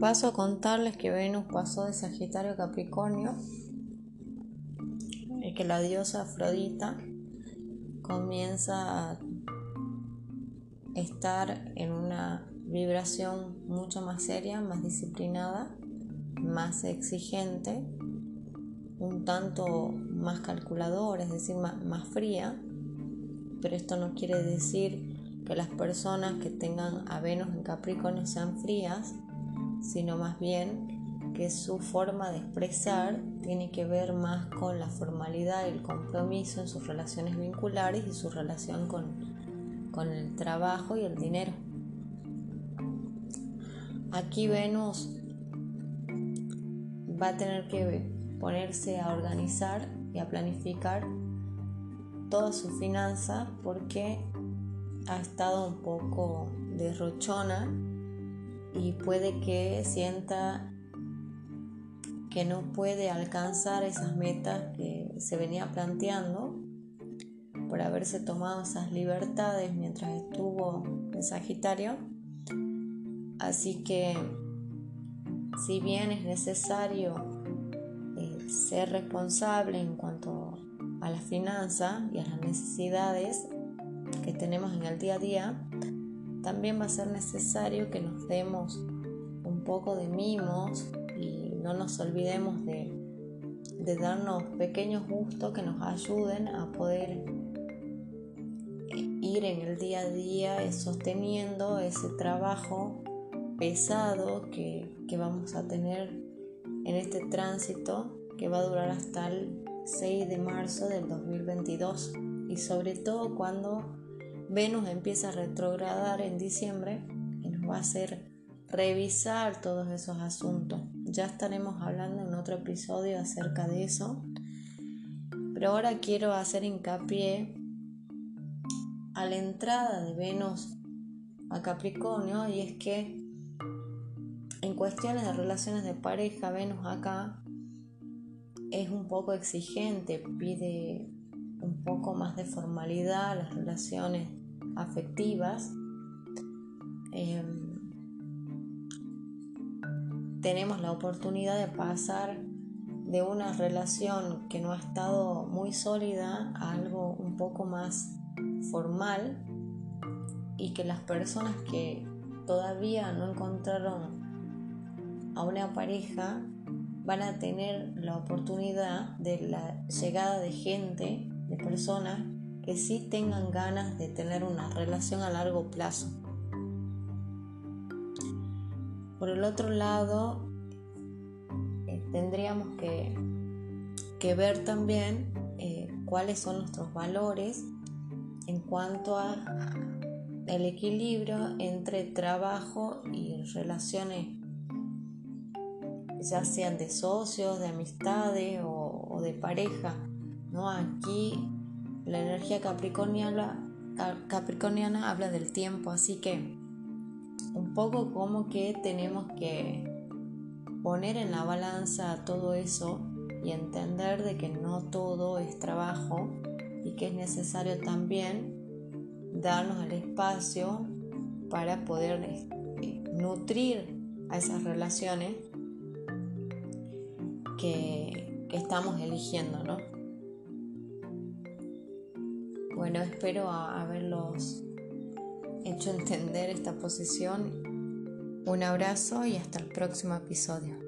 paso a contarles que Venus pasó de Sagitario a Capricornio y que la diosa Afrodita comienza a estar en una vibración mucho más seria, más disciplinada, más exigente, un tanto más calculadora, es decir, más, más fría, pero esto no quiere decir que las personas que tengan a Venus en Capricornio sean frías, sino más bien que su forma de expresar tiene que ver más con la formalidad y el compromiso en sus relaciones vinculares y su relación con, con el trabajo y el dinero. Aquí Venus va a tener que ponerse a organizar y a planificar toda su finanza porque ha estado un poco derrochona y puede que sienta que no puede alcanzar esas metas que se venía planteando por haberse tomado esas libertades mientras estuvo en Sagitario. Así que si bien es necesario eh, ser responsable en cuanto a la finanza y a las necesidades que tenemos en el día a día, también va a ser necesario que nos demos un poco de mimos y no nos olvidemos de, darnos pequeños gustos que nos ayuden a poder ir en el día a día sosteniendo ese trabajo pesado que, que vamos a tener en este tránsito que va a durar hasta el 6 de marzo del 2022 y sobre todo cuando Venus empieza a retrogradar en diciembre y nos va a hacer revisar todos esos asuntos. Ya estaremos hablando en otro episodio acerca de eso. Pero ahora quiero hacer hincapié a la entrada de Venus a Capricornio y es que en cuestiones de relaciones de pareja, Venus acá es un poco exigente, pide un poco más de formalidad a las relaciones afectivas. Em, tenemos la oportunidad de pasar de una relación que no ha estado muy sólida a algo un poco más formal y que las personas que todavía no encontraron a una pareja van a tener la oportunidad de la llegada de gente, de personas que sí tengan ganas de tener una relación a largo plazo. Por el otro lado, eh, tendríamos que, que, ver también eh, cuáles son nuestros valores en cuanto a el equilibrio entre trabajo y relaciones ya sean de socios, de amistades o, o de pareja. ¿no? Aquí la energía capricorniana, habla del tiempo, así que un poco como que tenemos que poner en la balanza todo eso y entender de que no todo es trabajo y que es necesario también darnos el espacio para poder eh, nutrir a esas relaciones que estamos eligiendo, ¿no? Bueno, espero haberlos hecho entender esta posición. Un abrazo y hasta el próximo episodio.